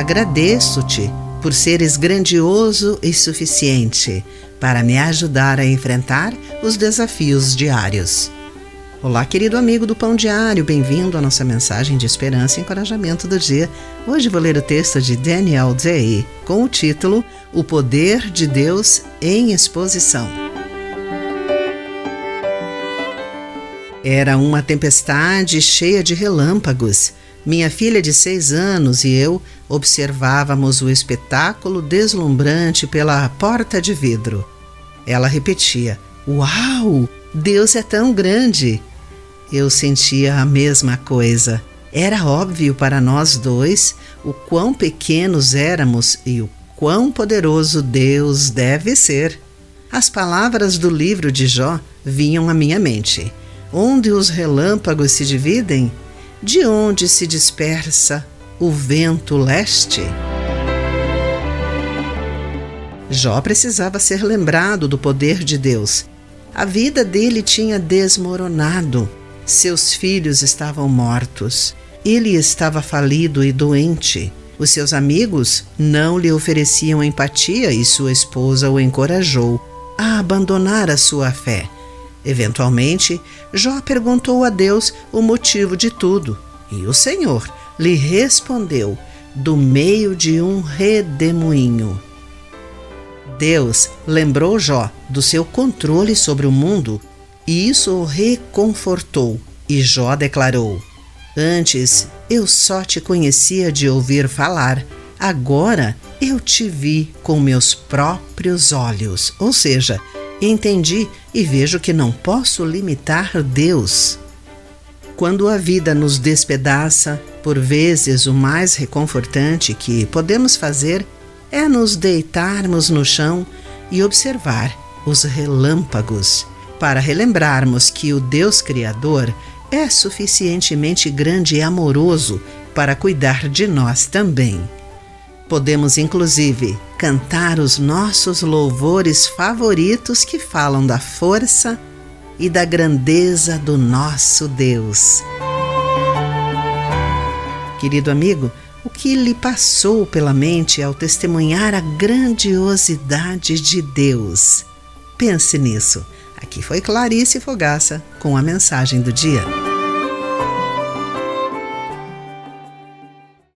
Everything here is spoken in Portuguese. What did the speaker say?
Agradeço-te por seres grandioso e suficiente para me ajudar a enfrentar os desafios diários. Olá, querido amigo do Pão Diário, bem-vindo à nossa mensagem de esperança e encorajamento do dia. Hoje vou ler o texto de Daniel Day com o título O Poder de Deus em Exposição. Era uma tempestade cheia de relâmpagos. Minha filha de seis anos e eu observávamos o espetáculo deslumbrante pela porta de vidro. Ela repetia: Uau! Deus é tão grande! Eu sentia a mesma coisa. Era óbvio para nós dois o quão pequenos éramos e o quão poderoso Deus deve ser. As palavras do livro de Jó vinham à minha mente. Onde os relâmpagos se dividem, de onde se dispersa o vento leste? Jó precisava ser lembrado do poder de Deus. A vida dele tinha desmoronado. Seus filhos estavam mortos. Ele estava falido e doente. Os seus amigos não lhe ofereciam empatia e sua esposa o encorajou a abandonar a sua fé. Eventualmente, Jó perguntou a Deus o motivo de tudo, e o Senhor lhe respondeu do meio de um redemoinho. Deus lembrou Jó do seu controle sobre o mundo e isso o reconfortou. E Jó declarou: Antes eu só te conhecia de ouvir falar, agora eu te vi com meus próprios olhos. Ou seja, entendi e vejo que não posso limitar Deus. Quando a vida nos despedaça, por vezes o mais reconfortante que podemos fazer é nos deitarmos no chão e observar os relâmpagos, para relembrarmos que o Deus Criador é suficientemente grande e amoroso para cuidar de nós também. Podemos, inclusive, cantar os nossos louvores favoritos que falam da força e da grandeza do nosso Deus. Querido amigo, o que lhe passou pela mente ao testemunhar a grandiosidade de Deus? Pense nisso. Aqui foi Clarice Fogaça com a mensagem do dia.